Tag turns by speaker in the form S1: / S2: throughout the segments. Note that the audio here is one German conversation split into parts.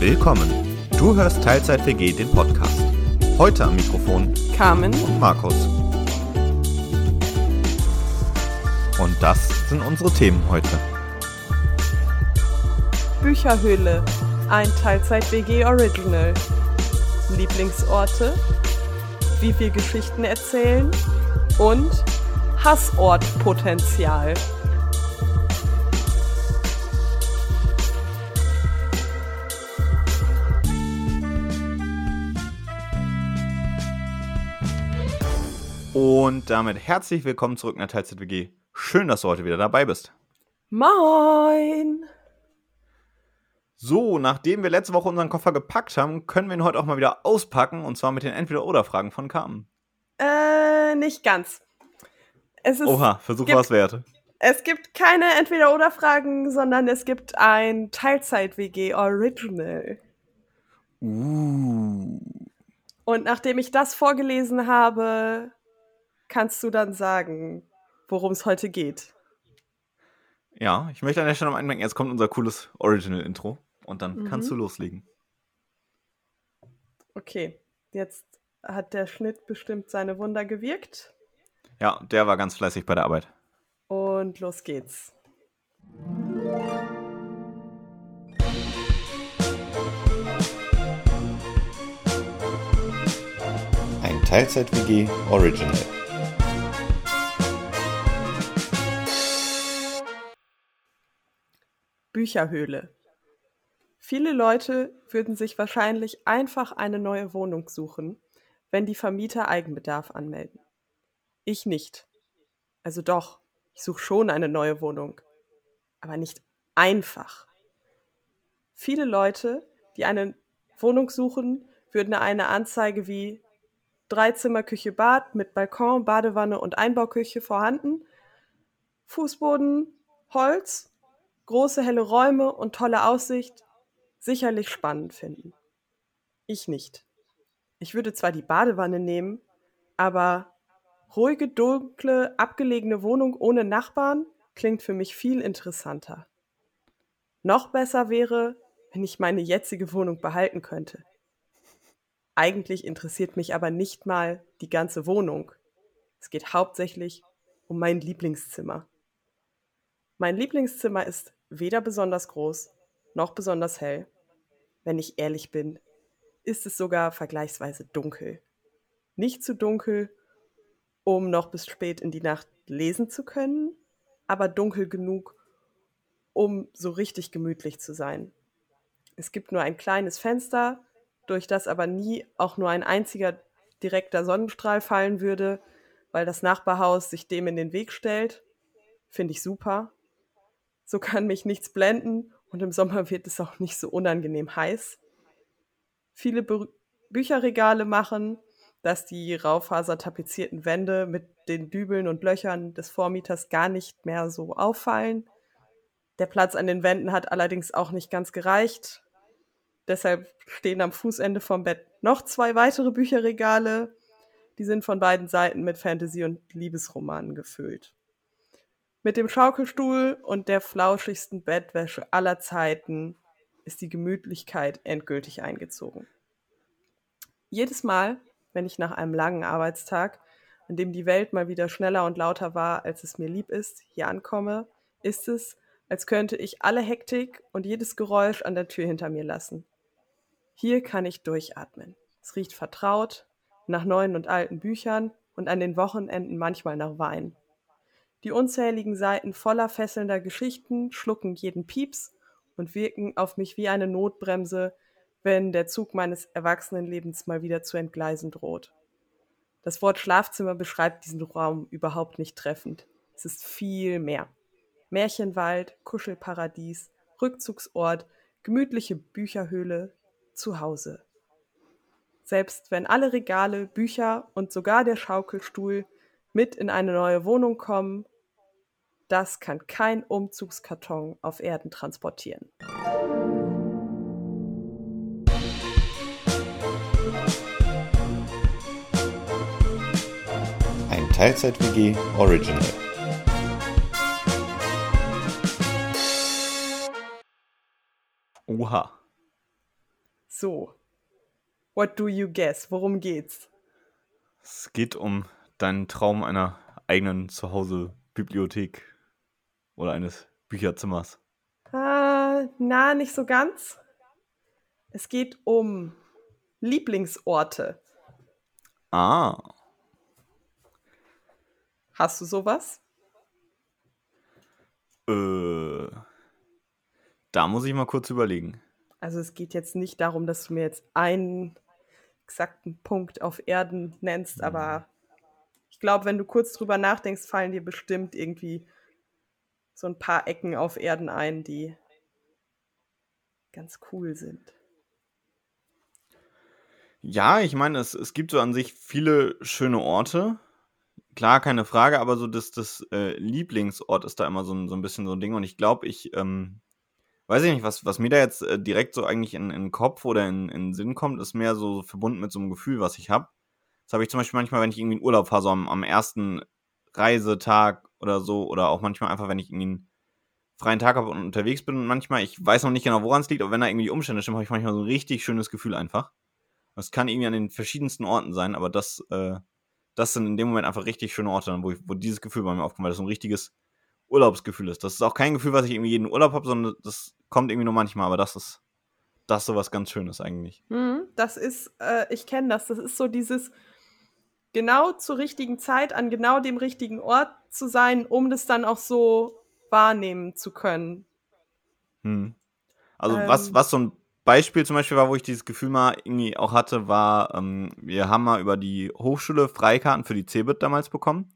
S1: Willkommen. Du hörst Teilzeit WG, den Podcast. Heute am Mikrofon
S2: Carmen
S1: und Markus. Und das sind unsere Themen heute.
S2: Bücherhöhle, ein Teilzeit-WG Original. Lieblingsorte, wie viel Geschichten erzählen und Hassortpotenzial.
S1: Und damit herzlich willkommen zurück in der Teilzeit WG. Schön, dass du heute wieder dabei bist.
S2: Moin!
S1: So, nachdem wir letzte Woche unseren Koffer gepackt haben, können wir ihn heute auch mal wieder auspacken und zwar mit den Entweder-Oder-Fragen von Carmen.
S2: Äh, nicht ganz.
S1: Es ist, Oha, Versuch was wert.
S2: Es gibt keine Entweder-Oder-Fragen, sondern es gibt ein Teilzeit-WG-Original.
S1: Uh.
S2: Und nachdem ich das vorgelesen habe, kannst du dann sagen, worum es heute geht.
S1: Ja, ich möchte an der Stelle noch einmerken, jetzt kommt unser cooles Original-Intro und dann mhm. kannst du loslegen.
S2: Okay, jetzt hat der Schnitt bestimmt seine Wunder gewirkt.
S1: Ja, der war ganz fleißig bei der Arbeit.
S2: Und los geht's.
S1: Ein Teilzeit-WG Original.
S2: Bücherhöhle. Viele Leute würden sich wahrscheinlich einfach eine neue Wohnung suchen, wenn die Vermieter Eigenbedarf anmelden. Ich nicht. Also doch, ich suche schon eine neue Wohnung, aber nicht einfach. Viele Leute, die eine Wohnung suchen, würden eine Anzeige wie Dreizimmer, Küche, Bad mit Balkon, Badewanne und Einbauküche vorhanden, Fußboden, Holz große helle Räume und tolle Aussicht sicherlich spannend finden. Ich nicht. Ich würde zwar die Badewanne nehmen, aber ruhige, dunkle, abgelegene Wohnung ohne Nachbarn klingt für mich viel interessanter. Noch besser wäre, wenn ich meine jetzige Wohnung behalten könnte. Eigentlich interessiert mich aber nicht mal die ganze Wohnung. Es geht hauptsächlich um mein Lieblingszimmer. Mein Lieblingszimmer ist weder besonders groß noch besonders hell. Wenn ich ehrlich bin, ist es sogar vergleichsweise dunkel. Nicht zu dunkel, um noch bis spät in die Nacht lesen zu können, aber dunkel genug, um so richtig gemütlich zu sein. Es gibt nur ein kleines Fenster, durch das aber nie auch nur ein einziger direkter Sonnenstrahl fallen würde, weil das Nachbarhaus sich dem in den Weg stellt. Finde ich super. So kann mich nichts blenden und im Sommer wird es auch nicht so unangenehm heiß. Viele Bü Bücherregale machen, dass die raufasertapezierten Wände mit den Dübeln und Löchern des Vormieters gar nicht mehr so auffallen. Der Platz an den Wänden hat allerdings auch nicht ganz gereicht. Deshalb stehen am Fußende vom Bett noch zwei weitere Bücherregale. Die sind von beiden Seiten mit Fantasy- und Liebesromanen gefüllt. Mit dem Schaukelstuhl und der flauschigsten Bettwäsche aller Zeiten ist die Gemütlichkeit endgültig eingezogen. Jedes Mal, wenn ich nach einem langen Arbeitstag, an dem die Welt mal wieder schneller und lauter war, als es mir lieb ist, hier ankomme, ist es, als könnte ich alle Hektik und jedes Geräusch an der Tür hinter mir lassen. Hier kann ich durchatmen. Es riecht vertraut, nach neuen und alten Büchern und an den Wochenenden manchmal nach Wein. Die unzähligen Seiten voller fesselnder Geschichten schlucken jeden Pieps und wirken auf mich wie eine Notbremse, wenn der Zug meines Erwachsenenlebens mal wieder zu entgleisen droht. Das Wort Schlafzimmer beschreibt diesen Raum überhaupt nicht treffend. Es ist viel mehr. Märchenwald, Kuschelparadies, Rückzugsort, gemütliche Bücherhöhle, Zuhause. Selbst wenn alle Regale, Bücher und sogar der Schaukelstuhl mit in eine neue Wohnung kommen das kann kein Umzugskarton auf Erden transportieren.
S1: Ein Teilzeit-WG Original. Oha.
S2: So. What do you guess? Worum geht's?
S1: Es geht um deinen Traum einer eigenen Zuhause-Bibliothek oder eines Bücherzimmers.
S2: Äh, na, nicht so ganz. Es geht um Lieblingsorte.
S1: Ah.
S2: Hast du sowas?
S1: Äh, da muss ich mal kurz überlegen.
S2: Also es geht jetzt nicht darum, dass du mir jetzt einen exakten Punkt auf Erden nennst,
S1: Mhm.
S2: aber ich glaube, wenn du kurz drüber nachdenkst, fallen dir bestimmt irgendwie so ein paar Ecken auf Erden ein, die ganz cool sind.
S1: Ja, ich meine, es, es gibt so an sich viele schöne Orte. Klar, keine Frage, aber so das, das äh, Lieblingsort ist da immer so ein, so ein bisschen so ein Ding. Und ich glaube, ich ähm, weiß ich nicht, was, was mir da jetzt äh, direkt so eigentlich in, in den Kopf oder in, in den Sinn kommt, ist mehr so verbunden mit so einem Gefühl, was ich habe. Das habe ich zum Beispiel manchmal, wenn ich irgendwie in Urlaub fahre, so am, am ersten Reisetag oder so, oder auch manchmal einfach, wenn ich irgendwie einen freien Tag habe und unterwegs bin und manchmal, ich weiß noch nicht genau, woran es liegt, aber wenn da irgendwie die Umstände stimmen, habe ich manchmal so ein richtig schönes Gefühl einfach. Das kann irgendwie an den verschiedensten Orten sein, aber das, äh, das sind in dem Moment einfach richtig schöne Orte, wo, ich, wo dieses Gefühl bei mir aufkommt, weil das so ein richtiges Urlaubsgefühl ist. Das ist auch kein Gefühl, was ich irgendwie jeden Urlaub habe, sondern das kommt irgendwie nur manchmal, aber das ist, das ist sowas ganz Schönes eigentlich.
S2: Hm, das ist, äh, ich kenne das, das ist so dieses genau zur richtigen Zeit an genau dem richtigen Ort zu sein, um das dann auch so wahrnehmen zu können.
S1: Hm. Also
S2: Ähm.
S1: was, was so ein Beispiel zum Beispiel war, wo ich dieses Gefühl mal irgendwie auch hatte, war, ähm, wir haben mal über die Hochschule Freikarten für die CeBIT damals bekommen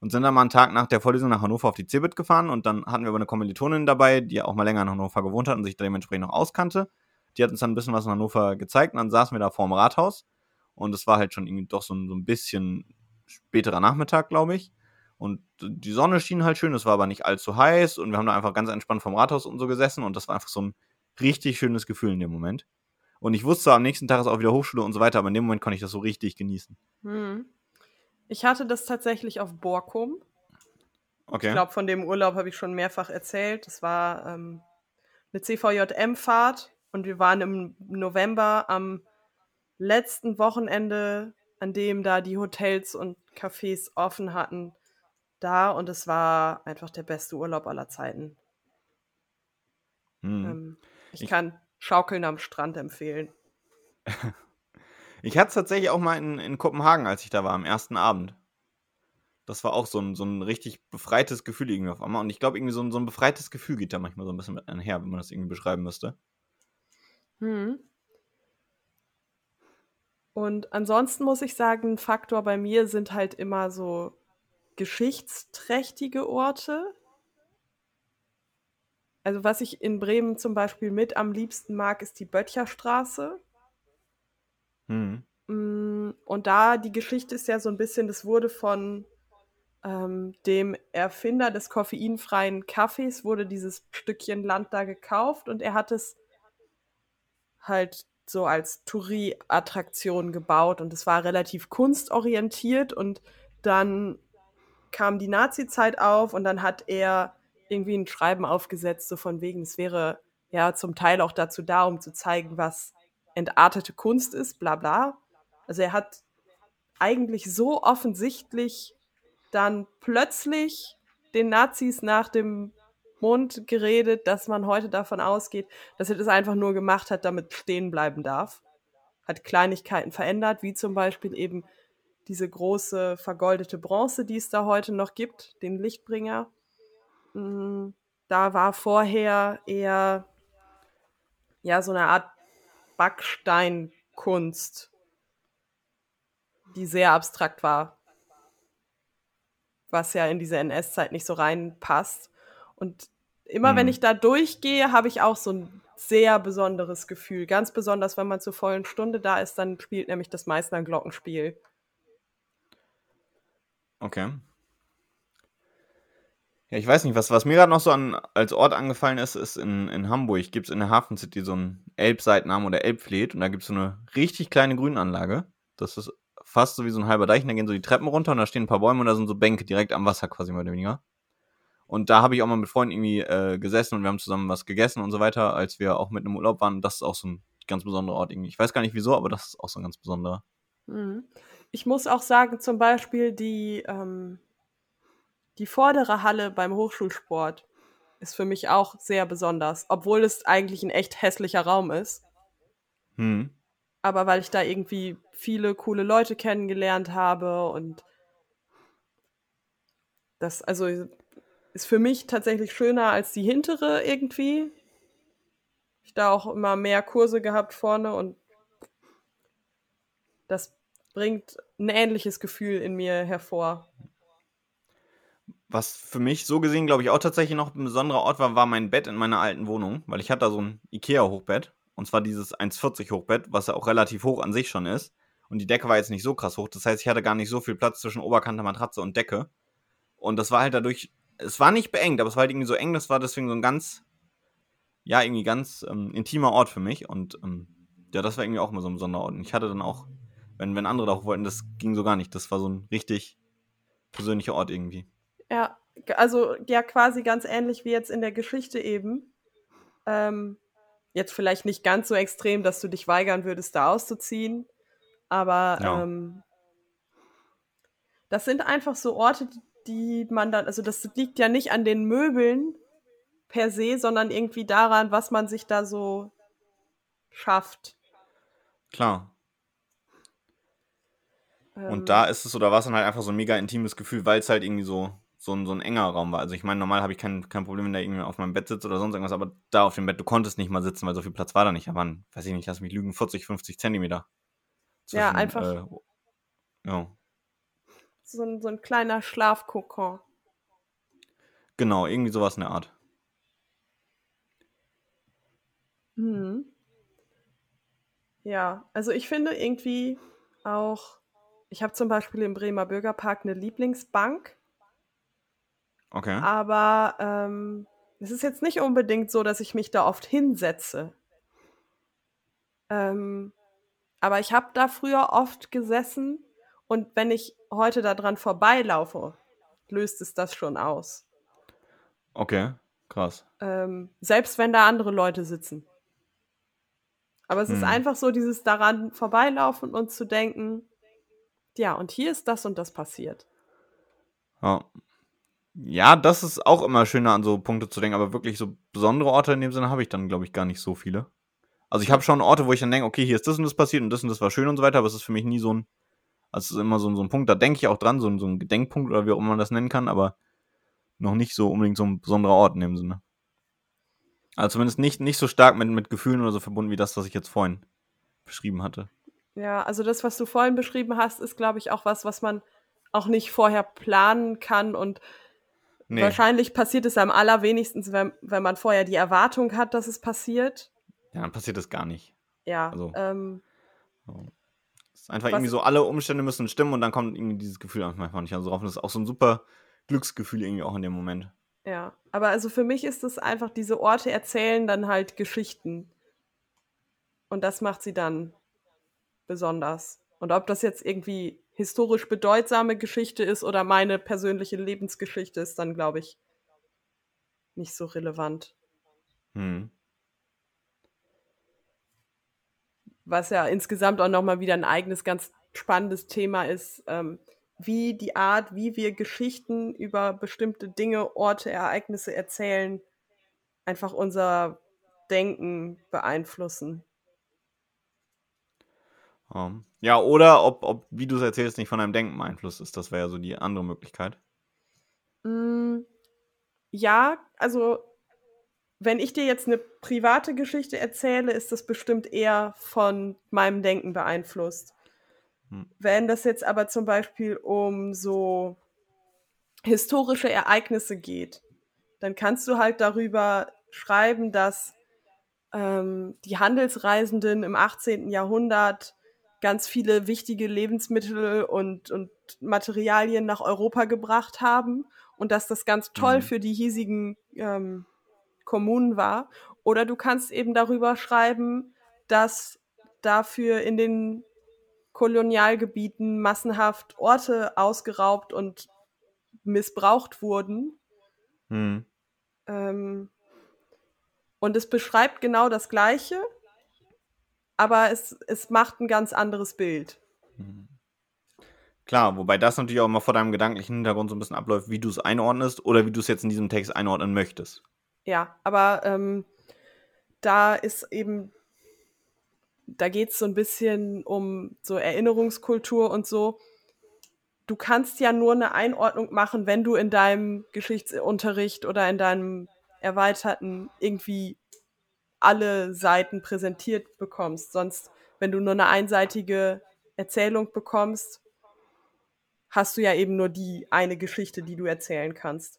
S1: und sind dann mal einen Tag nach der Vorlesung nach Hannover auf die CeBIT gefahren und dann hatten wir aber eine Kommilitonin dabei, die auch mal länger in Hannover gewohnt hat und sich dementsprechend noch auskannte. Die hat uns dann ein bisschen was in Hannover gezeigt und dann saßen wir da vorm Rathaus und es war halt schon irgendwie doch so ein, so ein bisschen späterer Nachmittag, glaube ich. Und die Sonne schien halt schön, es war aber nicht allzu heiß und wir haben da einfach ganz entspannt vom Rathaus und so gesessen und das war einfach so ein richtig schönes Gefühl in dem Moment. Und ich wusste, am nächsten Tag ist auch wieder Hochschule und so weiter, aber in dem Moment konnte ich das so richtig genießen.
S2: Hm. Ich hatte das tatsächlich auf Borkum.
S1: Okay.
S2: Ich glaube, von dem Urlaub habe ich schon mehrfach erzählt. Das war ähm, eine CVJM-Fahrt und wir waren im November am letzten Wochenende, an dem da die Hotels und Cafés offen hatten, da und es war einfach der beste Urlaub aller Zeiten.
S1: Hm.
S2: Ähm, ich,
S1: Ich-
S2: kann Schaukeln am Strand empfehlen.
S1: Ich hatte es tatsächlich auch mal in, in Kopenhagen, als ich da war, am ersten Abend. Das war auch so ein, so ein richtig befreites Gefühl irgendwie auf einmal. Und ich glaube, irgendwie so ein, so ein befreites Gefühl geht da manchmal so ein bisschen mit einher, wenn man das irgendwie beschreiben müsste.
S2: Hm. Und ansonsten muss ich sagen, ein Faktor bei mir sind halt immer so geschichtsträchtige Orte. Also was ich in Bremen zum Beispiel mit am liebsten mag, ist die Böttcherstraße.
S1: Hm.
S2: Mm, Und da die Geschichte ist ja so ein bisschen, das wurde von ähm, dem Erfinder des koffeinfreien Kaffees, wurde dieses Stückchen Land da gekauft und er hat es halt so als Touri-Attraktion gebaut und es war relativ kunstorientiert und dann kam die Nazi-Zeit auf und dann hat er irgendwie ein Schreiben aufgesetzt, so von wegen, es wäre ja zum Teil auch dazu da, um zu zeigen, was entartete Kunst ist, bla bla. Also er hat eigentlich so offensichtlich dann plötzlich den Nazis nach dem Mund geredet, dass man heute davon ausgeht, dass er das einfach nur gemacht hat, damit stehen bleiben darf. Hat Kleinigkeiten verändert, wie zum Beispiel eben diese große vergoldete Bronze, die es da heute noch gibt, den Lichtbringer. Mm, Da war vorher eher ja so eine Art Backsteinkunst, die sehr abstrakt war, was ja in diese NS-Zeit nicht so reinpasst. Und immer
S1: Hm.
S2: wenn ich da durchgehe, habe ich auch so ein sehr besonderes Gefühl. Ganz besonders, wenn man zur vollen Stunde da ist, dann spielt nämlich das Meißner Glockenspiel.
S1: Okay. Ja, ich weiß nicht, was, was mir gerade noch so an, als Ort angefallen ist, ist in, in Hamburg gibt es in der Hafen City so einen Elbseitenarm oder Elbfleet und da gibt es so eine richtig kleine Grünanlage. Das ist fast so wie so ein halber Deich und da gehen so die Treppen runter und da stehen ein paar Bäume und da sind so Bänke direkt am Wasser quasi mehr oder weniger. Und da habe ich auch mal mit Freunden irgendwie äh, gesessen und wir haben zusammen was gegessen und so weiter, als wir auch mit einem Urlaub waren. Das ist auch so ein ganz besonderer Ort irgendwie. Ich weiß gar nicht wieso, aber das ist auch so ein ganz besonderer.
S2: Mhm. Ich muss auch sagen, zum Beispiel die, ähm, die vordere Halle beim Hochschulsport ist für mich auch sehr besonders, obwohl es eigentlich ein echt hässlicher Raum ist.
S1: Hm.
S2: Aber weil ich da irgendwie viele coole Leute kennengelernt habe und das, also ist für mich tatsächlich schöner als die hintere irgendwie. Ich da auch immer mehr Kurse gehabt vorne und das bringt ein ähnliches Gefühl in mir hervor.
S1: Was für mich so gesehen, glaube ich, auch tatsächlich noch ein besonderer Ort war, war mein Bett in meiner alten Wohnung, weil ich hatte da so ein Ikea-Hochbett. Und zwar dieses 1,40 Hochbett, was ja auch relativ hoch an sich schon ist. Und die Decke war jetzt nicht so krass hoch. Das heißt, ich hatte gar nicht so viel Platz zwischen Oberkante, Matratze und Decke. Und das war halt dadurch, es war nicht beengt, aber es war halt irgendwie so eng. Das war deswegen so ein ganz, ja, irgendwie ganz ähm, intimer Ort für mich. Und ähm, ja, das war irgendwie auch mal so ein besonderer Ort. Und ich hatte dann auch, wenn, wenn andere da hoch wollten, das ging so gar nicht. Das war so ein richtig persönlicher Ort irgendwie.
S2: Ja, also ja, quasi ganz ähnlich wie jetzt in der Geschichte eben. Ähm, jetzt vielleicht nicht ganz so extrem, dass du dich weigern würdest, da auszuziehen. Aber
S1: Ja.
S2: ähm, das sind einfach so Orte, die man dann, also das liegt ja nicht an den Möbeln per se, sondern irgendwie daran, was man sich da so schafft.
S1: Klar.
S2: Ähm,
S1: Und da ist es oder war es dann halt einfach so ein mega intimes Gefühl, weil es halt irgendwie so, so, ein, so ein enger Raum war. Also ich meine, normal habe ich kein, kein Problem, wenn da irgendwie auf meinem Bett sitzt oder sonst irgendwas, aber da auf dem Bett, du konntest nicht mal sitzen, weil so viel Platz war da nicht. Da waren, weiß ich nicht, lass mich lügen, 40, 50 Zentimeter.
S2: Ja,
S1: zwischen,
S2: einfach-
S1: Äh, ja,
S2: so, ein, so ein kleiner Schlafkokon.
S1: genau, irgendwie sowas in der Art.
S2: Mhm. Ja, also ich finde irgendwie auch, ich habe zum Beispiel im Bremer Bürgerpark eine Lieblingsbank,
S1: Okay.
S2: aber ähm, es ist jetzt nicht unbedingt so, dass ich mich da oft hinsetze. Ähm, aber ich habe da früher oft gesessen und wenn ich heute da dran vorbeilaufe, löst es das schon aus.
S1: Okay, krass.
S2: Ähm, selbst wenn da andere Leute sitzen. Aber es ist
S1: Hm.
S2: einfach so, dieses daran vorbeilaufen und zu denken, ja, und hier ist das und das passiert.
S1: Ja. ja, das ist auch immer schöner an so Punkte zu denken, aber wirklich so besondere Orte in dem Sinne habe ich dann, glaube ich, gar nicht so viele. Also ich habe schon Orte, wo ich dann denke, okay, hier ist das und das passiert und das und das war schön und so weiter, aber es ist für mich nie so ein, also es ist immer so, ein- so ein Punkt, da denke ich auch dran, so, ein- so ein Gedenkpunkt oder wie auch immer man das nennen kann, aber noch nicht so unbedingt so ein besonderer Ort in dem Sinne. Also zumindest nicht, nicht so stark mit, mit Gefühlen oder so verbunden wie das, was ich jetzt vorhin beschrieben hatte.
S2: Ja, also das, was du vorhin beschrieben hast, ist, glaube ich, auch was, was man auch nicht vorher planen kann und
S1: Nee,
S2: wahrscheinlich passiert es am allerwenigsten, wenn, wenn man vorher die Erwartung hat, dass es passiert.
S1: ja, dann passiert das gar nicht.
S2: Ja,
S1: Also-
S2: ähm,
S1: Es ist einfach
S2: Was-
S1: irgendwie so, alle Umstände müssen stimmen und dann kommt irgendwie dieses Gefühl einfach manchmal nicht also drauf. Und das ist auch so ein super Glücksgefühl irgendwie auch in dem Moment.
S2: Ja, aber also für mich ist es einfach, diese Orte erzählen dann halt Geschichten. Und das macht sie dann besonders. Und ob das jetzt irgendwie historisch bedeutsame Geschichte ist oder meine persönliche Lebensgeschichte ist, dann glaube ich nicht so relevant.
S1: Hm.
S2: Was ja insgesamt auch nochmal wieder ein eigenes, ganz spannendes Thema ist, ähm, wie die Art, wie wir Geschichten über bestimmte Dinge, Orte, Ereignisse erzählen, einfach unser Denken beeinflussen.
S1: Ähm, ja, oder ob, ob wie du es erzählst, nicht von deinem Denken beeinflusst ist. Das wäre ja so die andere Möglichkeit.
S2: Mm, ja, also wenn ich dir jetzt eine private Geschichte erzähle, ist das bestimmt eher von meinem Denken beeinflusst.
S1: Hm.
S2: Wenn das jetzt aber zum Beispiel um so historische Ereignisse geht, dann kannst du halt darüber schreiben, dass ähm, die Handelsreisenden im 18. Jahrhundert ganz viele wichtige Lebensmittel und, und Materialien nach Europa gebracht haben und dass das ganz toll
S1: Mhm.
S2: für die hiesigen ähm, Kommunen war. Oder du kannst eben darüber schreiben, dass dafür in den Kolonialgebieten massenhaft Orte ausgeraubt und missbraucht wurden.
S1: Hm.
S2: Ähm, und es beschreibt genau das Gleiche, aber es, es macht ein ganz anderes Bild.
S1: Klar, wobei das natürlich auch immer vor deinem gedanklichen Hintergrund so ein bisschen abläuft, wie du es einordnest oder wie du es jetzt in diesem Text einordnen möchtest.
S2: Ja, aber ähm, da ist eben, da geht es so ein bisschen um so Erinnerungskultur und so. Du kannst ja nur eine Einordnung machen, wenn du in deinem Geschichtsunterricht oder in deinem erweiterten irgendwie alle Seiten präsentiert bekommst. Sonst, wenn du nur eine einseitige Erzählung bekommst, hast du ja eben nur die eine Geschichte, die du erzählen kannst.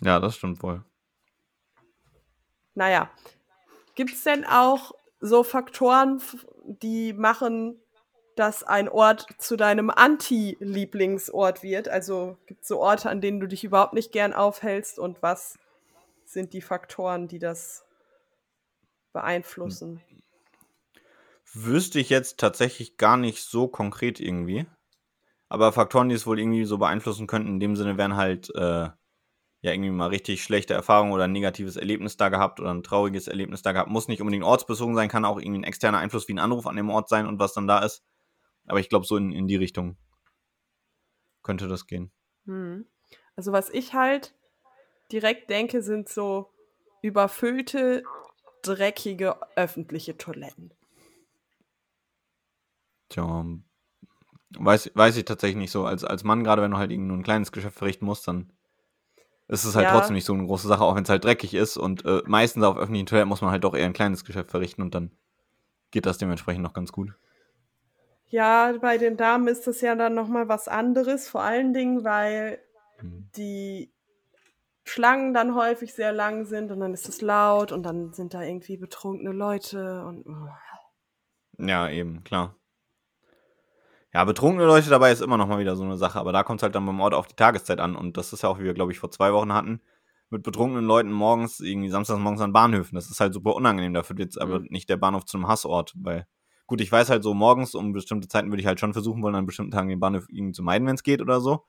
S1: Ja, das stimmt wohl.
S2: Naja, gibt es denn auch so Faktoren, die machen, dass ein Ort zu deinem Anti-Lieblingsort wird? Also gibt es so Orte, an denen du dich überhaupt nicht gern aufhältst und was sind die Faktoren, die das beeinflussen?
S1: Wüsste ich jetzt tatsächlich gar nicht so konkret irgendwie. Aber Faktoren, die es wohl irgendwie so beeinflussen könnten, in dem Sinne wären halt äh, ja irgendwie mal richtig schlechte Erfahrungen oder ein negatives Erlebnis da gehabt oder ein trauriges Erlebnis da gehabt. Muss nicht unbedingt ortsbezogen sein, kann auch irgendwie ein externer Einfluss wie ein Anruf an dem Ort sein und was dann da ist. Aber ich glaube, so in, in die Richtung könnte das gehen.
S2: Hm. Also was ich halt direkt denke, sind so überfüllte, dreckige öffentliche Toiletten.
S1: Tja, weiß, weiß ich tatsächlich nicht so. Als, als Mann, gerade wenn du halt irgendwie nur ein kleines Geschäft verrichten musst, dann ist es halt
S2: Ja.
S1: trotzdem nicht so eine große Sache, auch wenn es halt dreckig ist. Und äh, meistens auf öffentlichen Toiletten muss man halt doch eher ein kleines Geschäft verrichten und dann geht das dementsprechend noch ganz gut.
S2: Ja, bei den Damen ist das ja dann nochmal was anderes, vor allen Dingen, weil
S1: Mhm.
S2: die Schlangen dann häufig sehr lang sind und dann ist es laut und dann sind da irgendwie betrunkene Leute und oh.
S1: Ja, eben, klar. Ja, betrunkene Leute dabei ist immer noch mal wieder so eine Sache, aber da kommt es halt dann beim Ort auf die Tageszeit an und das ist ja auch, wie wir, glaube ich, vor zwei Wochen hatten, mit betrunkenen Leuten morgens, irgendwie samstags morgens an Bahnhöfen. Das ist halt super unangenehm, dafür wird jetzt aber
S2: Mhm.
S1: nicht der Bahnhof zu einem Hassort, weil, gut, ich weiß halt so, morgens um bestimmte Zeiten würde ich halt schon versuchen wollen, an bestimmten Tagen den Bahnhof irgendwie zu meiden, wenn es geht oder so.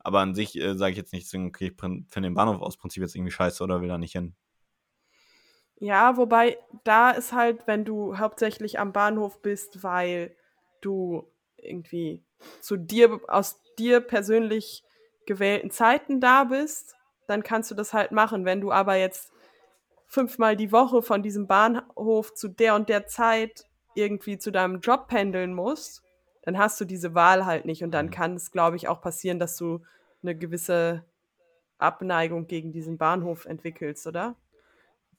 S1: Aber an sich äh, sage ich jetzt nicht, deswegen, okay, ich finde den Bahnhof aus Prinzip jetzt irgendwie scheiße oder will da nicht hin.
S2: Ja, wobei da ist halt, wenn du hauptsächlich am Bahnhof bist, weil du irgendwie zu dir, aus dir persönlich gewählten Zeiten da bist, dann kannst du das halt machen. Wenn du aber jetzt fünfmal die Woche von diesem Bahnhof zu der und der Zeit irgendwie zu deinem Job pendeln musst, dann hast du diese Wahl halt nicht. Und dann kann es, glaube ich, auch passieren, dass du eine gewisse Abneigung gegen diesen Bahnhof entwickelst, oder?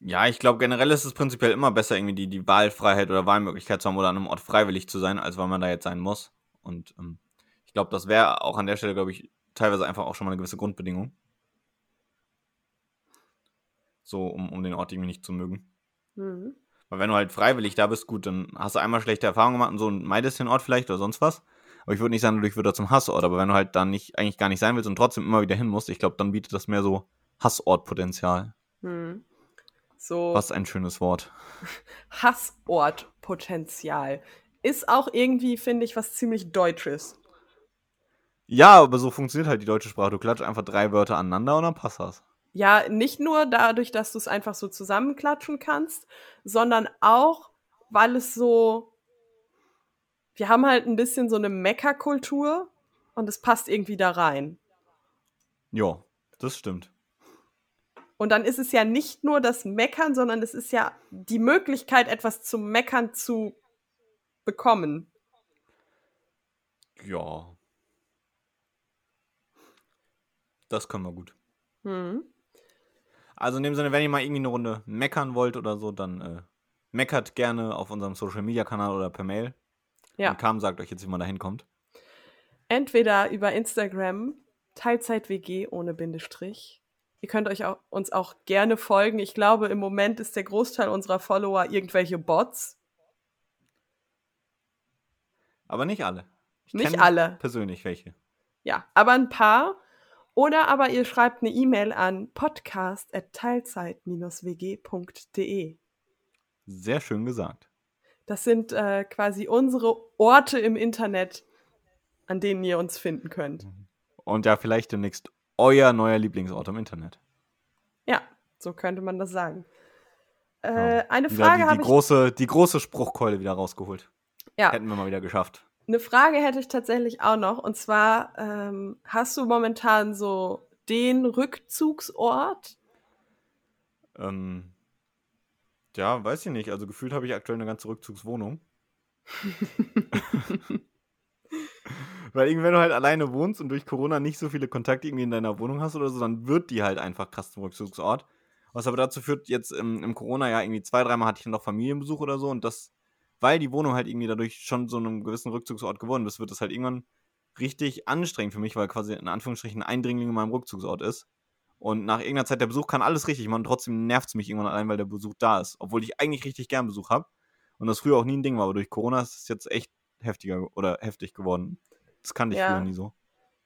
S1: Ja, ich glaube, generell ist es prinzipiell immer besser, irgendwie die, die Wahlfreiheit oder Wahlmöglichkeit zu haben oder an einem Ort freiwillig zu sein, als weil man da jetzt sein muss. Und ähm, ich glaube, das wäre auch an der Stelle, glaube ich, teilweise einfach auch schon mal eine gewisse Grundbedingung. So, um, um den Ort irgendwie nicht zu mögen.
S2: Mhm.
S1: Weil wenn du halt freiwillig da bist, gut, dann hast du einmal schlechte Erfahrungen gemacht und so und meidest den Ort vielleicht oder sonst was. Aber ich würde nicht sagen, dadurch wird er zum Hassort. Aber wenn du halt dann nicht, eigentlich gar nicht sein willst und trotzdem immer wieder hin musst, ich glaube, dann bietet das mehr so Hassortpotenzial.
S2: Hm. So
S1: Was ein schönes Wort.
S2: Hassortpotenzial. Ist auch irgendwie, finde ich, was ziemlich Deutsches.
S1: Ja, aber so funktioniert halt die deutsche Sprache. Du klatscht einfach drei Wörter aneinander und dann passt das.
S2: Ja, nicht nur dadurch, dass du es einfach so zusammenklatschen kannst, sondern auch, weil es so. Wir haben halt ein bisschen so eine Meckerkultur und es passt irgendwie da rein.
S1: Ja, das stimmt.
S2: Und dann ist es ja nicht nur das Meckern, sondern es ist ja die Möglichkeit, etwas zum Meckern zu bekommen.
S1: Ja. Das können wir gut.
S2: Hm.
S1: Also in dem Sinne, wenn ihr mal irgendwie eine Runde meckern wollt oder so, dann äh, meckert gerne auf unserem Social Media Kanal oder per Mail.
S2: Ja.
S1: Und Kam sagt euch jetzt, wie man da hinkommt.
S2: Entweder über Instagram, TeilzeitWG ohne Bindestrich. Ihr könnt euch auch, uns auch gerne folgen. Ich glaube, im Moment ist der Großteil unserer Follower irgendwelche Bots.
S1: Aber nicht alle. Ich
S2: Nicht alle.
S1: Persönlich welche.
S2: Ja, aber ein paar. Oder aber ihr schreibt eine E-Mail an podcast.teilzeit-wg.de.
S1: Sehr schön gesagt.
S2: Das sind äh, quasi unsere Orte im Internet, an denen ihr uns finden könnt.
S1: Und ja, vielleicht demnächst euer neuer Lieblingsort im Internet.
S2: Ja, so könnte man das sagen. Äh, eine
S1: Wieder
S2: Frage
S1: die, die,
S2: habe ich.
S1: große, die große Spruchkeule wieder rausgeholt.
S2: Ja,
S1: Hätten wir mal wieder geschafft.
S2: eine Frage hätte ich tatsächlich auch noch. Und zwar, ähm, hast du momentan so den Rückzugsort?
S1: Ähm, ja, weiß ich nicht. Also gefühlt habe ich aktuell eine ganze Rückzugswohnung. Weil irgendwie, wenn du halt alleine wohnst und durch Corona nicht so viele Kontakte irgendwie in deiner Wohnung hast oder so, dann wird die halt einfach krass zum Rückzugsort. Was aber dazu führt, jetzt im, im Corona-Jahr irgendwie zwei, dreimal hatte ich noch Familienbesuch oder so und das, weil die Wohnung halt irgendwie dadurch schon so einem gewissen Rückzugsort geworden ist, wird das halt irgendwann richtig anstrengend für mich, weil quasi in Anführungsstrichen ein Eindringling in meinem Rückzugsort ist. Und nach irgendeiner Zeit der Besuch kann alles richtig machen, trotzdem nervt es mich irgendwann allein, weil der Besuch da ist. Obwohl ich eigentlich richtig gern Besuch habe. Und das früher auch nie ein Ding war, aber durch Corona ist es jetzt echt heftiger oder heftig geworden. Das kannte ich
S2: Ja.
S1: früher nie so.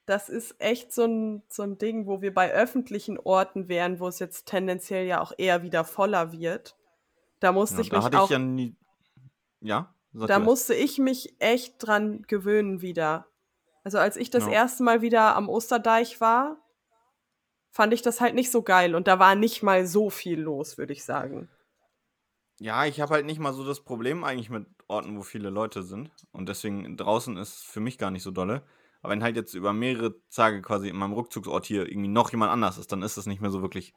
S2: Das ist echt so ein, so ein Ding, wo wir bei öffentlichen Orten wären, wo es jetzt tendenziell ja auch eher wieder voller wird. Da musste
S1: Ja,
S2: ich
S1: da
S2: mich
S1: hatte
S2: auch,
S1: ich ja nie. Ja?
S2: Da musste ich mich echt dran gewöhnen wieder. Also als ich das
S1: Ja.
S2: erste Mal wieder am Osterdeich war, fand ich das halt nicht so geil und da war nicht mal so viel los, würde ich sagen.
S1: Ja, ich habe halt nicht mal so das Problem eigentlich mit Orten, wo viele Leute sind. Und deswegen draußen ist für mich gar nicht so dolle. Aber wenn halt jetzt über mehrere Tage quasi in meinem Rückzugsort hier irgendwie noch jemand anders ist, dann ist das nicht mehr so wirklich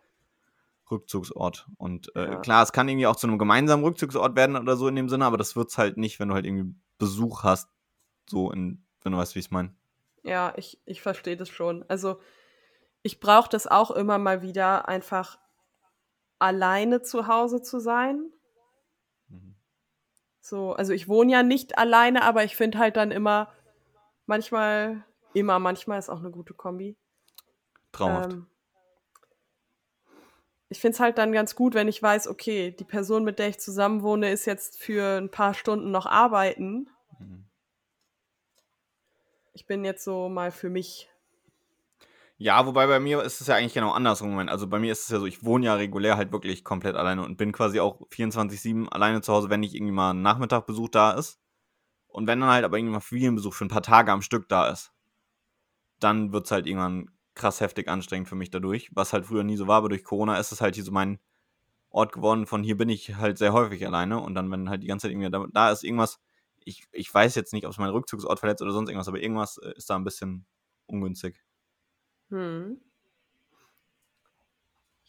S1: Rückzugsort. Und äh,
S2: Ja.
S1: klar, es kann irgendwie auch zu einem gemeinsamen Rückzugsort werden oder so in dem Sinne, aber das wird's halt nicht, wenn du halt irgendwie Besuch hast. So in, wenn du weißt, wie ich es meine.
S2: Ja, ich, ich verstehe das schon. Also ich brauche das auch immer mal wieder, einfach alleine zu Hause zu sein. So, also ich wohne ja nicht alleine, aber ich finde halt dann immer, manchmal, immer, manchmal ist auch eine gute Kombi.
S1: Traumhaft.
S2: Ähm, ich finde es halt dann ganz gut, wenn ich weiß, okay, die Person, mit der ich zusammen wohne, ist jetzt für ein paar Stunden noch arbeiten.
S1: Mhm.
S2: Ich bin jetzt so mal für mich.
S1: Ja, wobei bei mir ist es ja eigentlich genau andersrum. Also bei mir ist es ja so, ich wohne ja regulär halt wirklich komplett alleine und bin quasi auch 24-7 alleine zu Hause, wenn nicht irgendwie mal ein Nachmittagbesuch da ist. Und wenn dann halt aber irgendwie mal Familienbesuch für ein paar Tage am Stück da ist, dann wird es halt irgendwann krass heftig anstrengend für mich dadurch. Was halt früher nie so war, aber durch Corona ist es halt hier so mein Ort geworden, von hier bin ich halt sehr häufig alleine. Und dann, wenn halt die ganze Zeit irgendwie da, da ist irgendwas, ich, ich weiß jetzt nicht, ob es mein Rückzugsort verletzt oder sonst irgendwas, aber irgendwas äh, ist da ein bisschen ungünstig.
S2: Hm.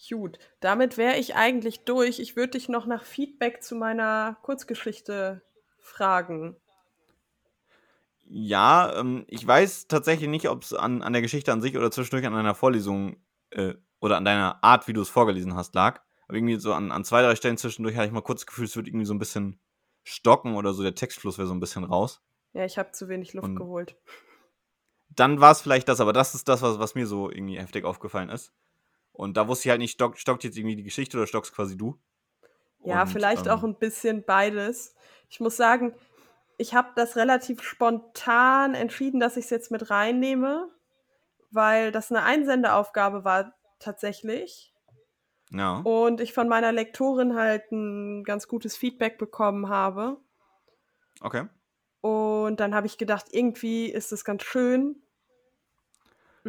S2: Gut, damit wäre ich eigentlich durch. Ich würde dich noch nach Feedback zu meiner Kurzgeschichte fragen.
S1: Ja, ähm, ich weiß tatsächlich nicht, ob es an, an der Geschichte an sich oder zwischendurch an einer Vorlesung äh, oder an deiner Art, wie du es vorgelesen hast, lag. Aber irgendwie so an, an zwei, drei Stellen zwischendurch hatte ich mal kurz das Gefühl, es wird irgendwie so ein bisschen stocken oder so, der Textfluss wäre so ein bisschen raus.
S2: Ja, ich habe zu wenig Luft
S1: Und-
S2: geholt.
S1: Dann war es vielleicht das, aber das ist das, was, was mir so irgendwie heftig aufgefallen ist. Und da wusste ich halt nicht, stock, stockt jetzt irgendwie die Geschichte oder stockst quasi du?
S2: Ja,
S1: Und,
S2: vielleicht
S1: ähm,
S2: auch ein bisschen beides. Ich muss sagen, ich habe das relativ spontan entschieden, dass ich es jetzt mit reinnehme, weil das eine Einsendeaufgabe war tatsächlich.
S1: Ja.
S2: Und ich von meiner Lektorin halt ein ganz gutes Feedback bekommen habe.
S1: Okay.
S2: Und dann habe ich gedacht, irgendwie ist es ganz schön.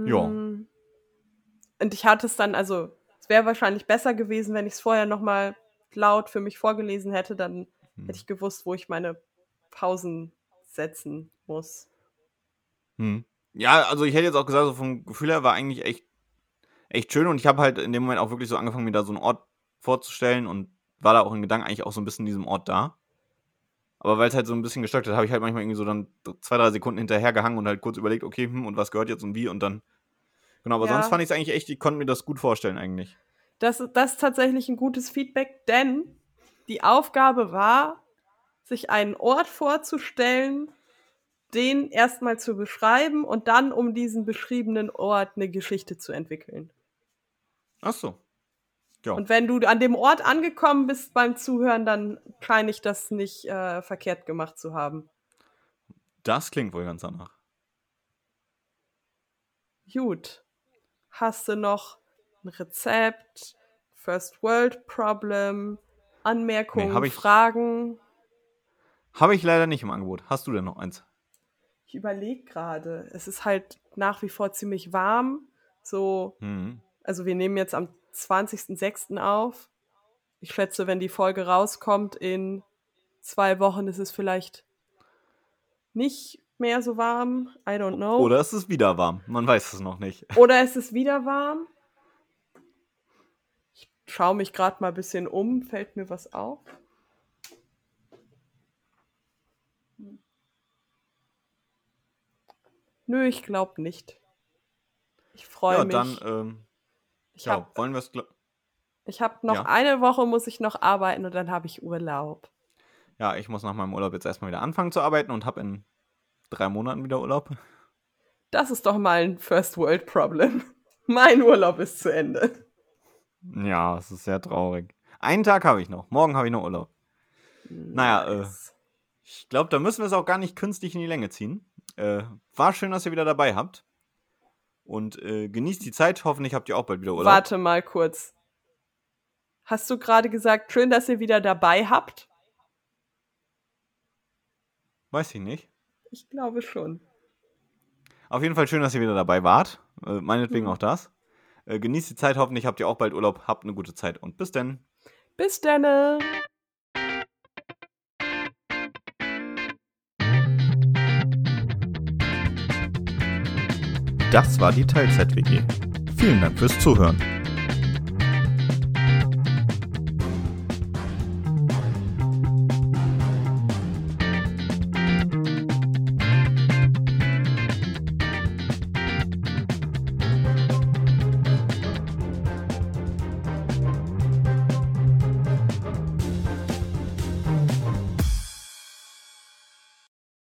S1: Ja.
S2: Mm. Und ich hatte es dann, also es wäre wahrscheinlich besser gewesen, wenn ich es vorher nochmal laut für mich vorgelesen hätte, dann
S1: Hm.
S2: hätte ich gewusst, wo ich meine Pausen setzen muss.
S1: Hm. Ja, also ich hätte jetzt auch gesagt, so vom Gefühl her war eigentlich echt, echt schön und ich habe halt in dem Moment auch wirklich so angefangen, mir da so einen Ort vorzustellen und war da auch in Gedanken eigentlich auch so ein bisschen in diesem Ort da. Aber weil es halt so ein bisschen gestockt hat, habe ich halt manchmal irgendwie so dann zwei, drei Sekunden hinterher gehangen und halt kurz überlegt, okay, hm, und was gehört jetzt und wie und dann. Genau, aber
S2: Ja.
S1: sonst fand ich es eigentlich echt, ich konnte mir das gut vorstellen eigentlich.
S2: Das, das ist tatsächlich ein gutes Feedback, denn die Aufgabe war, sich einen Ort vorzustellen, den erstmal zu beschreiben und dann um diesen beschriebenen Ort eine Geschichte zu entwickeln.
S1: Ach so. Ja.
S2: Und wenn du an dem Ort angekommen bist beim Zuhören, dann scheine ich das nicht äh, verkehrt gemacht zu haben.
S1: Das klingt wohl ganz danach.
S2: Gut. Hast du noch ein Rezept, First World Problem, Anmerkungen,
S1: Nee, hab ich-
S2: Fragen?
S1: Habe ich leider nicht im Angebot. Hast du denn noch eins?
S2: Ich überlege gerade. Es ist halt nach wie vor ziemlich warm. So,
S1: Hm.
S2: also wir nehmen jetzt am 20.06. auf. Ich schätze, wenn die Folge rauskommt, in zwei Wochen ist es vielleicht nicht mehr so warm. I don't know.
S1: Oder ist es wieder warm? Man weiß es noch nicht.
S2: Oder ist es wieder warm? Ich schaue mich gerade mal ein bisschen um. Fällt mir was auf? Nö, ich glaube nicht. Ich freue
S1: Ja,
S2: mich.
S1: dann, ähm,
S2: ich
S1: ja,
S2: habe
S1: wollen wir es.
S2: ich hab noch
S1: Ja.
S2: eine Woche, muss ich noch arbeiten und dann habe ich Urlaub.
S1: Ja, ich muss nach meinem Urlaub jetzt erstmal wieder anfangen zu arbeiten und habe in drei Monaten wieder Urlaub.
S2: Das ist doch mal ein First World Problem. Mein Urlaub ist zu Ende.
S1: Ja, es ist sehr traurig. Einen Tag habe ich noch. Morgen habe ich noch Urlaub. Naja, äh,
S2: Nice.
S1: Ich glaube, da müssen wir es auch gar nicht künstlich in die Länge ziehen. Äh, war schön, dass ihr wieder dabei habt. Und äh, genießt die Zeit. Hoffentlich habt ihr auch bald wieder Urlaub.
S2: Warte mal kurz. Hast du gerade gesagt, schön, dass ihr wieder dabei habt?
S1: Weiß ich nicht.
S2: Ich glaube schon.
S1: Auf jeden Fall schön, dass ihr wieder dabei wart. Äh, meinetwegen
S2: Mhm.
S1: auch das. Äh, genießt die Zeit. Hoffentlich habt ihr auch bald Urlaub. Habt eine gute Zeit. Und bis dann.
S2: Bis dann.
S3: Das war die Teilzeit-WG. Vielen Dank fürs Zuhören.